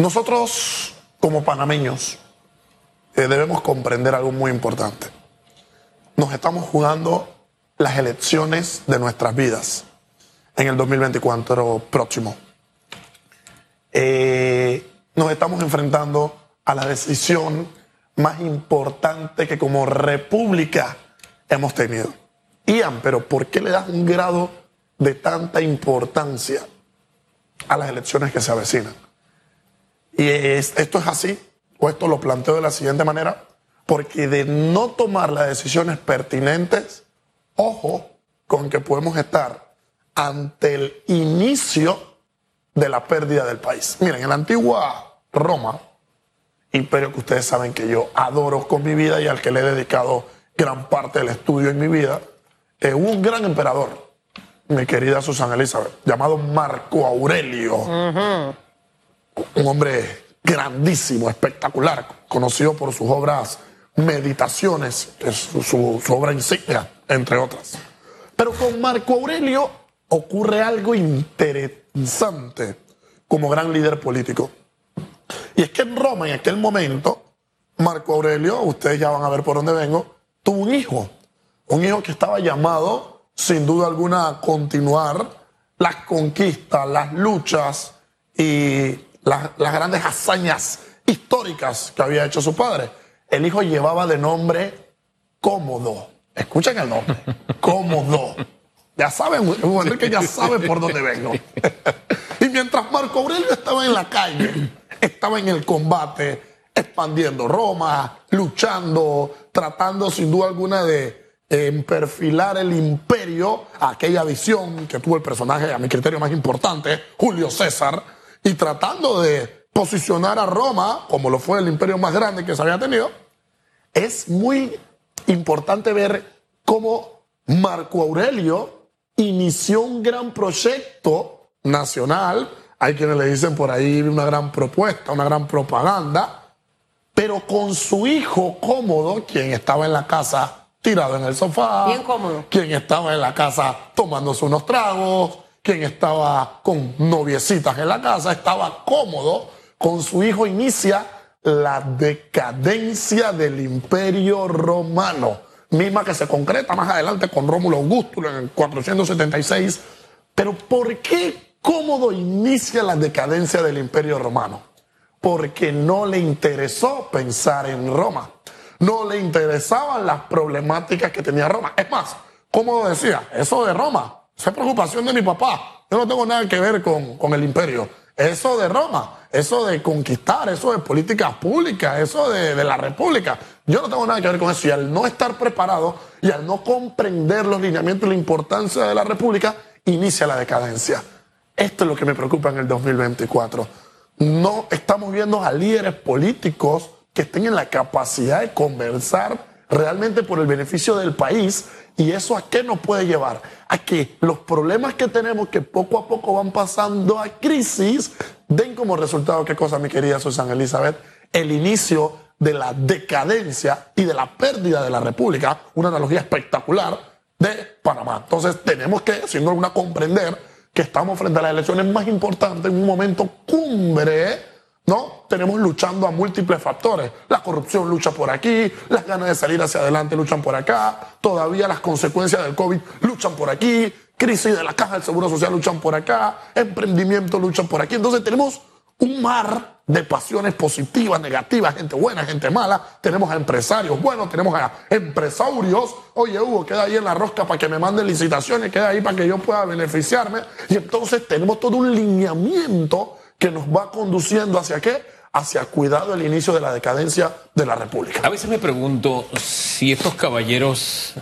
Nosotros, como panameños, eh, debemos comprender algo muy importante. Nos estamos jugando las elecciones de nuestras vidas en el 2024 próximo. Eh, nos estamos enfrentando a la decisión más importante que como república hemos tenido. Ian, pero ¿por qué le das un grado de tanta importancia a las elecciones que se avecinan? Y esto es así, o esto lo planteo de la siguiente manera, porque de no tomar las decisiones pertinentes, ojo con que podemos estar ante el inicio de la pérdida del país. Miren, en la antigua Roma, imperio que ustedes saben que yo adoro con mi vida y al que le he dedicado gran parte del estudio en mi vida, eh, un gran emperador, mi querida Susana Elizabeth, llamado Marco Aurelio. Un hombre grandísimo, espectacular, conocido por sus obras Meditaciones, su, su obra insignia, entre otras. Pero con Marco Aurelio ocurre algo interesante como gran líder político. Y es que en Roma, en aquel momento, Marco Aurelio, ustedes ya van a ver por dónde vengo, tuvo un hijo. Un hijo que estaba llamado, sin duda alguna, a continuar las conquistas, las luchas y las, las grandes hazañas históricas que había hecho su padre. El hijo llevaba de nombre Cómodo. Escuchen el nombre. Cómodo. Ya saben, que ya sabe por dónde vengo. y mientras Marco Aurelio estaba en la calle, estaba en el combate, expandiendo Roma, luchando, tratando sin duda alguna de eh, perfilar el imperio, aquella visión que tuvo el personaje, a mi criterio más importante, Julio César, y tratando de posicionar a Roma como lo fue el imperio más grande que se había tenido, es muy importante ver cómo Marco Aurelio inició un gran proyecto nacional, hay quienes le dicen por ahí una gran propuesta, una gran propaganda, pero con su hijo cómodo, quien estaba en la casa tirado en el sofá, bien cómodo, quien estaba en la casa tomándose unos tragos, quien estaba con noviecitas en la casa, estaba cómodo, con su hijo inicia la decadencia del imperio romano misma que se concreta más adelante con Rómulo Augusto en el 476. Pero ¿por qué Cómodo inicia la decadencia del Imperio Romano? Porque no le interesó pensar en Roma. No le interesaban las problemáticas que tenía Roma. Es más, Cómodo decía, eso de Roma, esa es preocupación de mi papá. Yo no tengo nada que ver con, con el imperio. Eso de Roma, eso de conquistar, eso de políticas públicas, eso de, la república. Yo no tengo nada que ver con eso. Y al no estar preparado y al no comprender los lineamientos y la importancia de la república, inicia la decadencia. Esto es lo que me preocupa en el 2024. No estamos viendo a líderes políticos que tengan la capacidad de conversar realmente por el beneficio del país. ¿Y eso a qué nos puede llevar? A que los problemas que tenemos, que poco a poco van pasando a crisis, den como resultado, ¿qué cosa, mi querida Susana Elizabeth? El inicio de la decadencia y de la pérdida de la República, una analogía espectacular de Panamá. Entonces tenemos que, sin alguna, comprender que estamos frente a las elecciones más importantes en un momento cumbre ¿no? Tenemos luchando a múltiples factores. La corrupción lucha por aquí, las ganas de salir hacia adelante luchan por acá, todavía las consecuencias del COVID luchan por aquí, crisis de la caja del Seguro Social luchan por acá, emprendimiento luchan por aquí. Entonces tenemos un mar de pasiones positivas, negativas, gente buena, gente mala. Tenemos a empresarios buenos, tenemos a empresarios. Oye, Hugo, queda ahí en la rosca para que me manden licitaciones, queda ahí para que yo pueda beneficiarme. Y entonces tenemos todo un lineamiento que nos va conduciendo hacia qué? Hacia cuidado del inicio de la decadencia de la República. A veces me pregunto si estos caballeros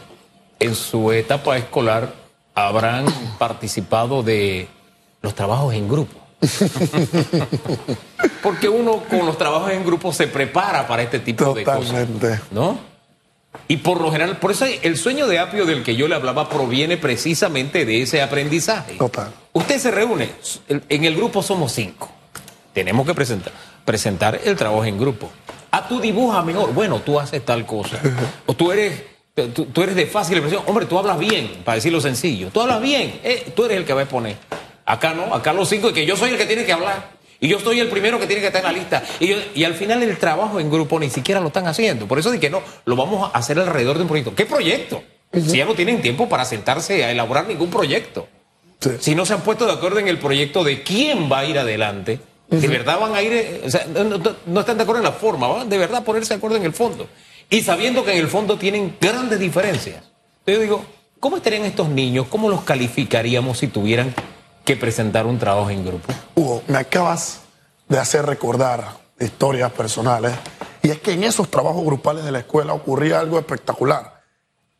en su etapa escolar habrán participado de los trabajos en grupo. Porque uno con los trabajos en grupo se prepara para este tipo de cosas. ¿No? Y por lo general, por eso el sueño de apio del que yo le hablaba proviene precisamente de ese aprendizaje. Usted se reúne, en el grupo somos cinco. Tenemos que presentar, presentar el trabajo en grupo. Ah, tú dibujas mejor. Bueno, tú haces tal cosa. O tú eres, tú, eres de fácil impresión. Hombre, tú hablas bien, para decirlo sencillo. Tú hablas bien. Eh, tú eres el que va a exponer. Acá no, acá los cinco, y que yo soy el que tiene que hablar. Y yo soy el primero que tiene que estar en la lista. Y, y al final el trabajo en grupo ni siquiera lo están haciendo. Por eso dije que no, lo vamos a hacer alrededor de un proyecto. ¿Qué proyecto? Si ya no tienen tiempo para sentarse a elaborar ningún proyecto. Si no se han puesto de acuerdo en el proyecto de quién va a ir adelante, de verdad van a ir, eh, o sea, no, están de acuerdo en la forma, van de verdad ponerse de acuerdo en el fondo. Y sabiendo que en el fondo tienen grandes diferencias. Yo digo, ¿cómo estarían estos niños? ¿Cómo los calificaríamos si tuvieran que presentar un trabajo en grupo. Hugo, me acabas de hacer recordar historias personales y es que en esos trabajos grupales de la escuela ocurría algo espectacular.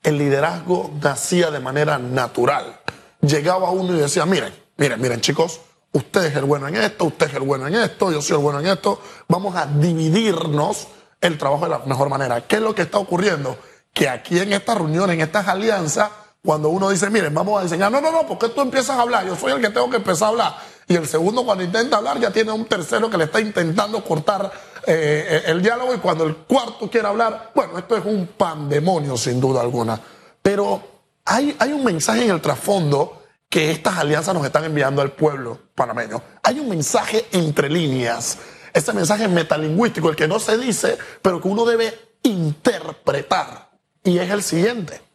El liderazgo nacía de manera natural. Llegaba uno y decía, miren, miren, miren chicos, usted es el bueno en esto, usted es el bueno en esto, yo soy el bueno en esto, vamos a dividirnos el trabajo de la mejor manera. ¿Qué es lo que está ocurriendo? Que aquí en estas reuniones, en estas alianzas, cuando uno dice, miren, vamos a enseñar, no, no, no, porque tú empiezas a hablar, yo soy el que tengo que empezar a hablar. Y el segundo cuando intenta hablar ya tiene un tercero que le está intentando cortar eh, eh, el diálogo y cuando el cuarto quiere hablar, bueno, esto es un pandemonio sin duda alguna. Pero hay, hay un mensaje en el trasfondo que estas alianzas nos están enviando al pueblo panameño. Hay un mensaje entre líneas, ese mensaje metalingüístico, el que no se dice, pero que uno debe interpretar. Y es el siguiente.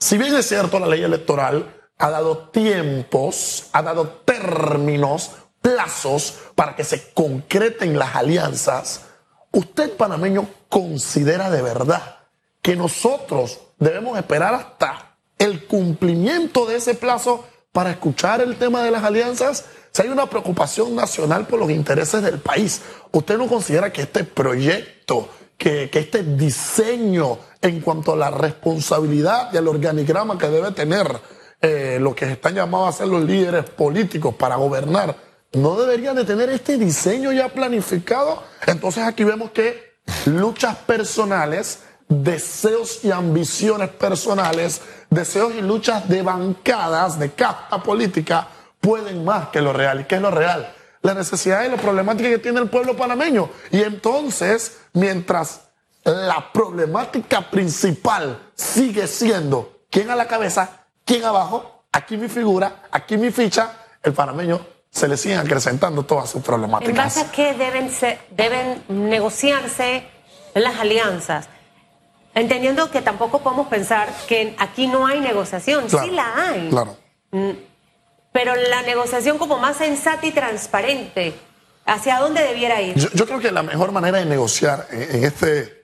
Si bien es cierto, la ley electoral ha dado tiempos, ha dado términos, plazos para que se concreten las alianzas, ¿usted panameño considera de verdad que nosotros debemos esperar hasta el cumplimiento de ese plazo para escuchar el tema de las alianzas? Si hay una preocupación nacional por los intereses del país, ¿usted no considera que este proyecto que, este diseño en cuanto a la responsabilidad y al organigrama que debe tener eh, lo que están llamados a ser los líderes políticos para gobernar, no deberían de tener este diseño ya planificado. Entonces aquí vemos que luchas personales, deseos y ambiciones personales, deseos y luchas de bancadas, de casta política, pueden más que lo real. ¿Y qué es lo real? La necesidad y la problemática que tiene el pueblo panameño. Y entonces, mientras la problemática principal sigue siendo quién a la cabeza, quién abajo, aquí mi figura, aquí mi ficha, el panameño se le siguen acrecentando todas sus problemáticas. ¿En base a qué deben, deben negociarse las alianzas? Entendiendo que tampoco podemos pensar que aquí no hay negociación, sí la hay. Claro. Pero la negociación como más sensata y transparente, ¿hacia dónde debiera ir? Yo, creo que la mejor manera de negociar en, este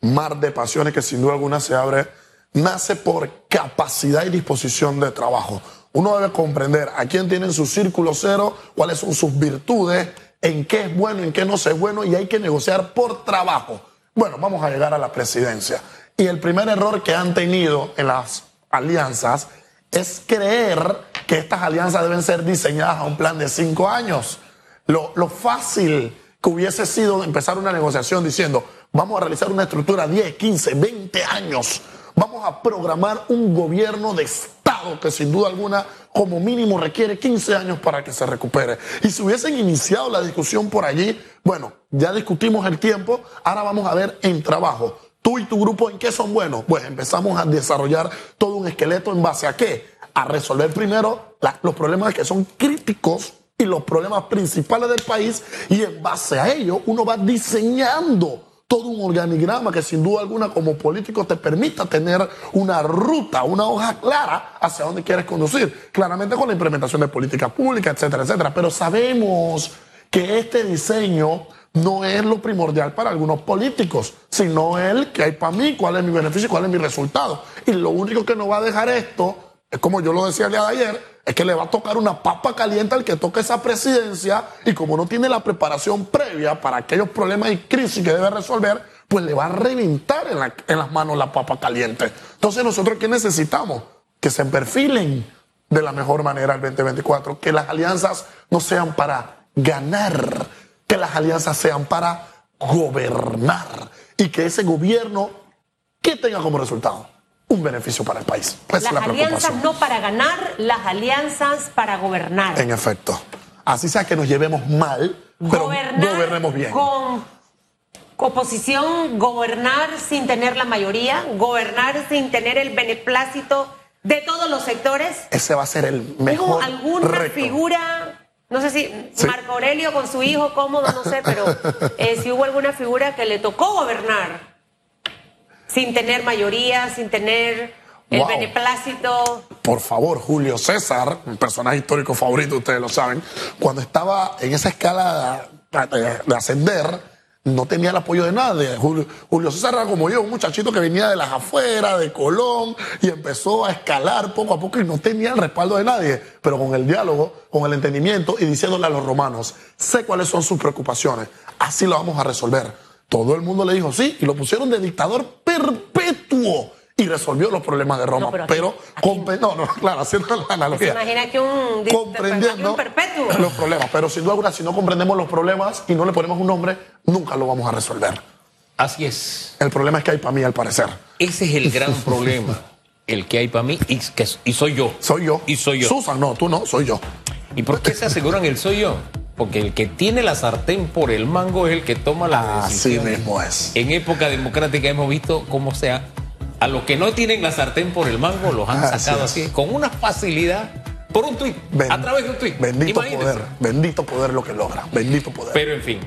mar de pasiones que sin duda alguna se abre, nace por capacidad y disposición de trabajo. Uno debe comprender a quién tienen su círculo cero, cuáles son sus virtudes, en qué es bueno, en qué no es bueno, y hay que negociar por trabajo. Bueno, vamos a llegar a la presidencia. Y el primer error que han tenido en las alianzas es creer que estas alianzas deben ser diseñadas a un plan de cinco años. Lo, fácil que hubiese sido empezar una negociación diciendo, vamos a realizar una estructura 10, 15, 20 años. Vamos a programar un gobierno de Estado que sin duda alguna como mínimo requiere 15 años para que se recupere. Y si hubiesen iniciado la discusión por allí, bueno, ya discutimos el tiempo, ahora vamos a ver en trabajo. Tú y tu grupo, ¿en qué son buenos? Pues empezamos a desarrollar todo un esqueleto en base a qué? A resolver primero los problemas que son críticos y los problemas principales del país y en base a ello uno va diseñando todo un organigrama que sin duda alguna como político te permita tener una ruta, una hoja clara hacia dónde quieres conducir. Claramente con la implementación de políticas públicas, etcétera, etcétera. Pero sabemos que este diseño no es lo primordial para algunos políticos, sino el que hay para mí, cuál es mi beneficio cuál es mi resultado. Y lo único que nos va a dejar esto es como yo lo decía el día de ayer, es que le va a tocar una papa caliente al que toque esa presidencia y como no tiene la preparación previa para aquellos problemas y crisis que debe resolver, pues le va a reventar en, las manos la papa caliente. Entonces nosotros ¿qué necesitamos? Que se perfilen de la mejor manera el 2024, que las alianzas no sean para ganar, que las alianzas sean para gobernar y que ese gobierno, ¿qué tenga como resultado? Un beneficio para el país. las alianzas no para ganar, las alianzas para gobernar. En efecto. Así sea que nos llevemos mal, pero gobernemos bien. Con oposición, gobernar sin tener la mayoría, gobernar sin tener el beneplácito de todos los sectores. Ese va a ser el mejor. ¿Hubo alguna figura no sé si Sí. Marco Aurelio con su hijo cómodo, no sé, pero eh, si hubo alguna figura que le tocó gobernar sin tener mayoría, sin tener el Wow. beneplácito. Por favor, Julio César, un personaje histórico favorito, ustedes lo saben, cuando estaba en esa escala de, de ascender, no tenía el apoyo de nadie. Julio, Julio César era como yo, un muchachito que venía de las afueras, de Colón, y empezó a escalar poco a poco y no tenía el respaldo de nadie. Pero con el diálogo, con el entendimiento y diciéndole a los romanos, sé cuáles son sus preocupaciones, así lo vamos a resolver. Todo el mundo le dijo sí y lo pusieron de dictador perpetuo y resolvió los problemas de Roma. No, pero aquí- pero aquí compe- no, no, claro, haciendo la ¿Se analogía. imagina que un, Comprendiendo un perpetuo? los problemas. Pero sin duda alguna, si no comprendemos los problemas y no le ponemos un nombre, nunca lo vamos a resolver. Así es. El problema es que hay para mí, al parecer. Ese es el gran problema. El que hay para mí y, que, y soy yo. Soy yo. Y soy yo. Susan, no, tú no, soy yo. ¿Y por qué se aseguran el soy yo? Porque el que tiene la sartén por el mango es el que toma las Así decisiones. mismo es. En época democrática hemos visto cómo sea. A los que no tienen la sartén por el mango los han Así sacado es. así, con una facilidad, por un tuit, Ben- a través de un tuit. Bendito Imagínense. poder, bendito poder lo que logra. Bendito poder. Pero en fin,